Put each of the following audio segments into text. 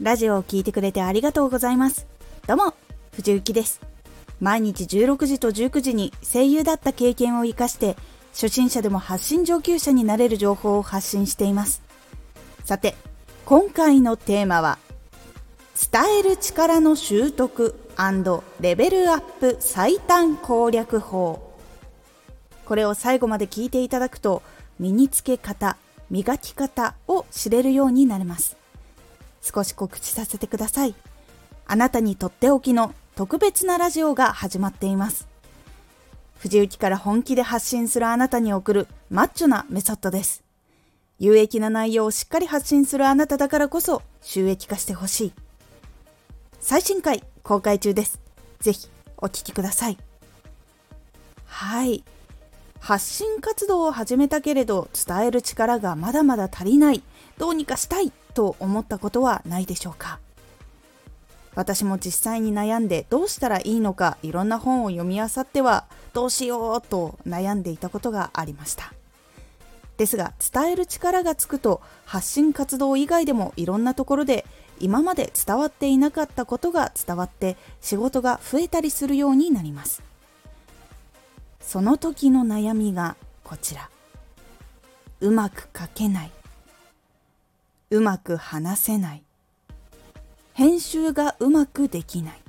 ラジオを聴いてくれてありがとうございます。どうも藤幸です。毎日16時と19時に声優だった経験を活かして初心者でも発信上級者になれる情報を発信しています。さて今回のテーマは伝える力の習得レベルアップ最短攻略法。これを最後まで聞いていただくと身につけ方磨き方を知れるようになれます。少し告知させてください。あなたにとっておきの特別なラジオが始まっています。藤雪から本気で発信するあなたに送るマッチョなメソッドです。有益な内容をしっかり発信するあなただからこそ収益化してほしい。最新回公開中です。ぜひお聴きください。はい。発信活動を始めたけれど伝える力がまだまだ足りない。どうにかしたい。と思ったことはないでしょうか？私も実際に悩んでどうしたらいいのかいろんな本を読み漁ってはどうしようと悩んでいたことがありました。ですが伝える力がつくと発信活動以外でもいろんなところで今まで伝わっていなかったことが伝わって仕事が増えたりするようになります。その時の悩みがこちら。うまく書けない。うまく話せない。編集がうまくできない。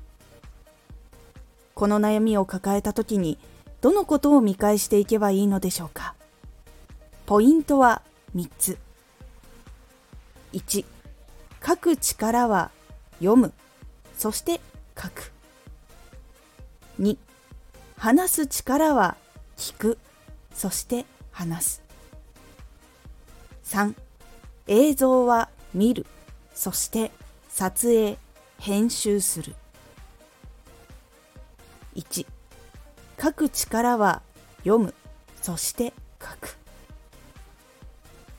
この悩みを抱えた時にどのことを見返していけばいいのでしょうか。ポイントは3つ。1書く力は読む。そして書く。2話す力は聞く。そして話す。3映像は見る。そして撮影編集する。1書く力は読む。そして書く。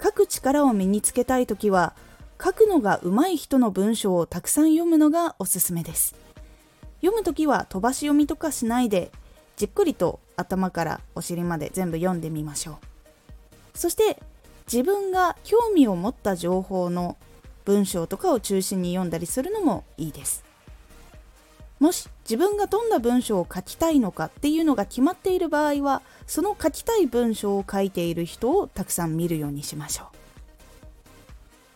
書く力を身につけたい時は書くのが上手い人の文章をたくさん読むのがおすすめです。読む時は飛ばし読みとかしないでじっくりと頭からお尻まで全部読んでみましょう。そして自分が興味を持った情報の文章とかを中心に読んだりするのもいいです。もし自分がどんな文章を書きたいのかっていうのが決まっている場合はその書きたい文章を書いている人をたくさん見るようにしましょう。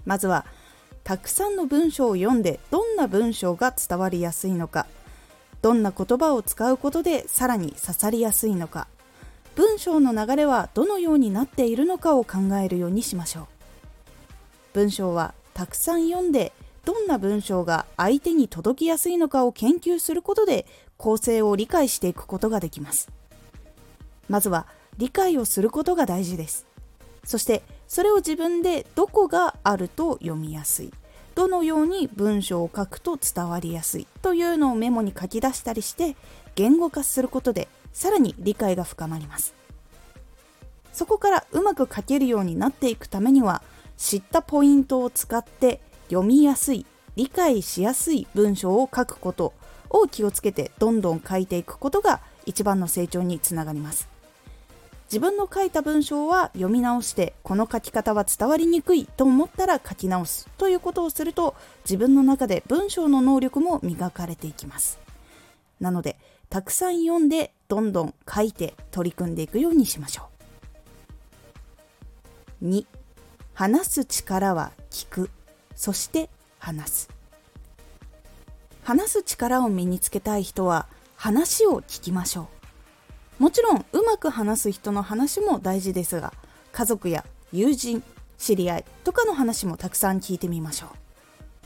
まずはたくさんの文章を読んでどんな文章が伝わりやすいのかどんな言葉を使うことでさらに刺さりやすいのか文章の流れはどのようになっているのかを考えるようにしましょう。文章はたくさん読んでどんな文章が相手に届きやすいのかを研究することで構成を理解していくことができます。まずは理解をすることが大事です。そしてそれを自分でどこがあると読みやすいどのように文章を書くと伝わりやすいというのをメモに書き出したりして言語化することでさらに理解が深まります。そこからうまく書けるようになっていくためには知ったポイントを使って読みやすい理解しやすい文章を書くことを気をつけてどんどん書いていくことが一番の成長につながります。自分の書いた文章は読み直してこの書き方は伝わりにくいと思ったら書き直すということをすると自分の中で文章の能力も磨かれていきます。なのでたくさん読んでどんどん書いて取り組んでいくようにしましょう。2話す力は聞く。そして話す。話す力を身につけたい人は話を聞きましょう。もちろんうまく話す人の話も大事ですが家族や友人知り合いとかの話もたくさん聞いてみましょう。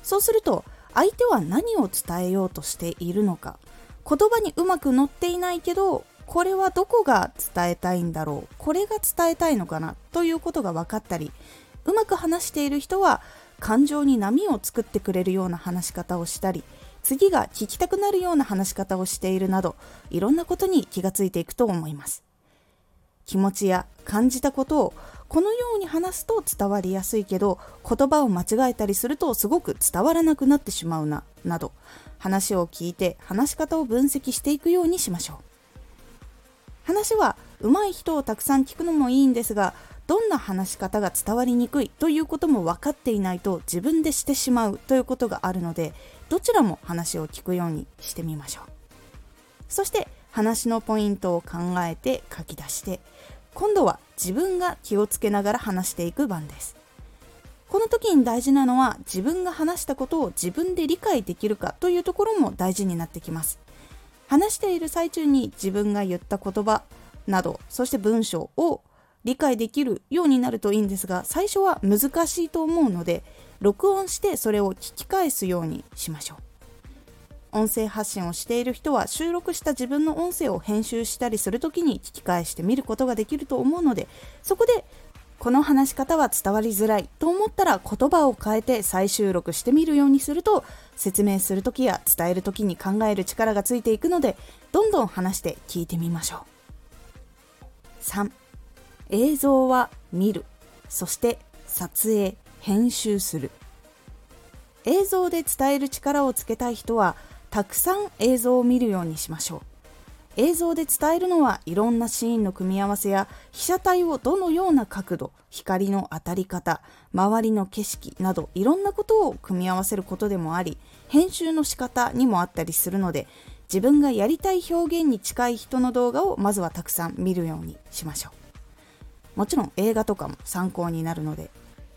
そうすると相手は何を伝えようとしているのか言葉にうまく載っていないけどこれはどこが伝えたいんだろう？これが伝えたいのかな？ということが分かったりうまく話している人は感情に波を作ってくれるような話し方をしたり次が聞きたくなるような話し方をしているなどいろんなことに気がついていくと思います。気持ちや感じたことをこのように話すと伝わりやすいけど言葉を間違えたりするとすごく伝わらなくなってしまうななど話を聞いて話し方を分析していくようにしましょう。話は上手い人をたくさん聞くのもいいんですがどんな話し方が伝わりにくいということも分かっていないと自分でしてしまうということがあるのでどちらも話を聞くようにしてみましょう。そして話のポイントを考えて書き出して今度は自分が気をつけながら話していく番です。この時に大事なのは自分が話したことを自分で理解できるかというところも大事になってきます。話している最中に自分が言った言葉などそして文章を理解できるようになるといいんですが最初は難しいと思うので録音してそれを聞き返すようにしましょう。音声発信をしている人は収録した自分の音声を編集したりする時に聞き返してみることができると思うのでそこでこの話し方は伝わりづらいと思ったら言葉を変えて再収録してみるようにすると説明する時や伝える時に考える力がついていくのでどんどん話して聞いてみましょう。3映像は見る。そして撮影編集する。映像で伝える力をつけたい人はたくさん映像を見るようにしましょう。映像で伝えるのはいろんなシーンの組み合わせや被写体をどのような角度光の当たり方周りの景色などいろんなことを組み合わせることでもあり編集の仕方にもあったりするので自分がやりたい表現に近い人の動画をまずはたくさん見るようにしましょう。もちろん映画とかも参考になるので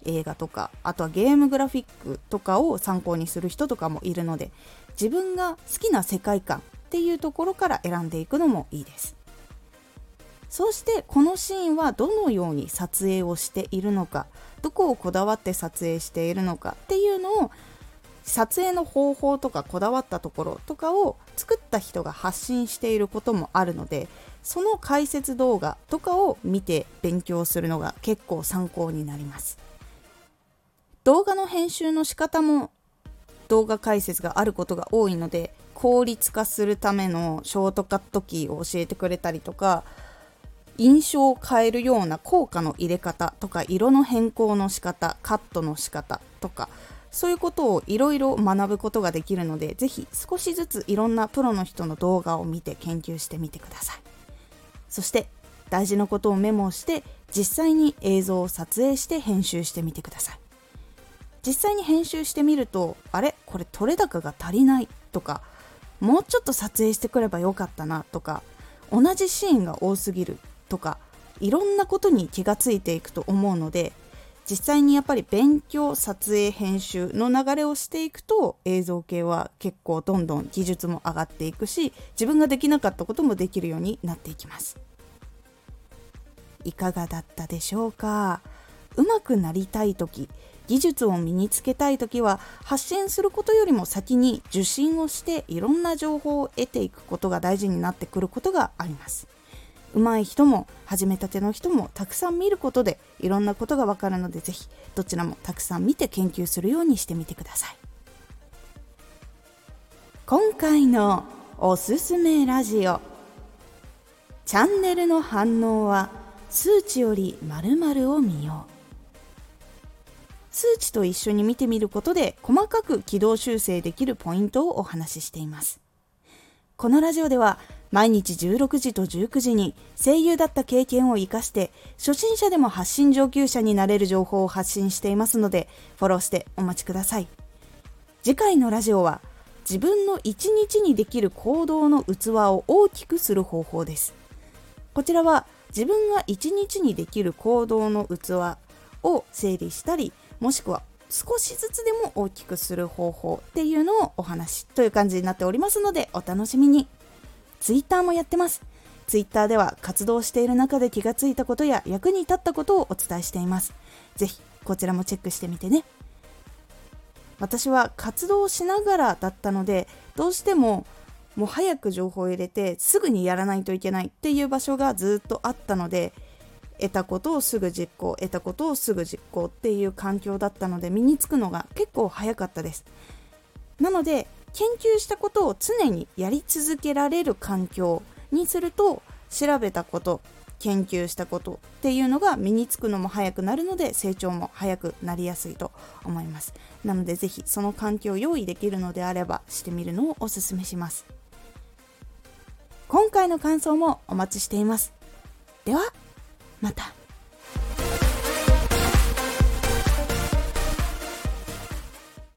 映画とかあとはゲームグラフィックとかを参考にする人とかもいるので自分が好きな世界観っていうところから選んでいくのもいいです。そしてこのシーンはどのように撮影をしているのかどこをこだわって撮影しているのかっていうのを撮影の方法とかこだわったところとかを作った人が発信していることもあるのでその解説動画とかを見て勉強するのが結構参考になります。動画の編集の仕方も動画解説があることが多いので効率化するためのショートカットキーを教えてくれたりとか印象を変えるような効果の入れ方とか色の変更の仕方カットの仕方とかそういうことをいろいろ学ぶことができるのでぜひ少しずついろんなプロの人の動画を見て研究してみてください。そして大事なことをメモして実際に映像を撮影して編集してみてください。実際に編集してみるとあれ？これ撮れ高が足りないとかもうちょっと撮影してくればよかったなとか同じシーンが多すぎるとかいろんなことに気がついていくと思うので実際にやっぱり勉強撮影編集の流れをしていくと映像系は結構どんどん技術も上がっていくし自分ができなかったこともできるようになっていきます。いかがだったでしょうか？うまくなりたい時技術を身につけたい時は発信することよりも先に受信をしていろんな情報を得ていくことが大事になってくることがあります。上手い人も始めたての人もたくさん見ることでいろんなことがわかるのでぜひどちらもたくさん見て研究するようにしてみてください。今回のおすすめラジオ。チャンネルの反応は数値より〇〇を見よう。数値と一緒に見てみることで細かく軌道修正できるポイントをお話ししています。このラジオでは毎日16時と19時に声優だった経験を生かして初心者でも発信上級者になれる情報を発信していますのでフォローしてお待ちください。次回のラジオは自分の一日にできる行動の器を大きくする方法です。こちらは自分が一日にできる行動の器を整理したりもしくは少しずつでも大きくする方法っていうのをお話という感じになっておりますのでお楽しみに。Twitter もやってます。Twitter では活動している中で気がついたことや役に立ったことをお伝えしています。是非こちらもチェックしてみてね。私は活動しながらだったのでどうしてももう早く情報を入れてすぐにやらないといけないっていう場所がずっとあったので得たことをすぐ実行得たことをすぐ実行っていう環境だったので身につくのが結構早かったです。なので研究したことを常にやり続けられる環境にすると調べたこと研究したことっていうのが身につくのも早くなるので成長も早くなりやすいと思います。なので是非その環境を用意できるのであればしてみるのをおすすめします。今回の感想もお待ちしています。ではまた。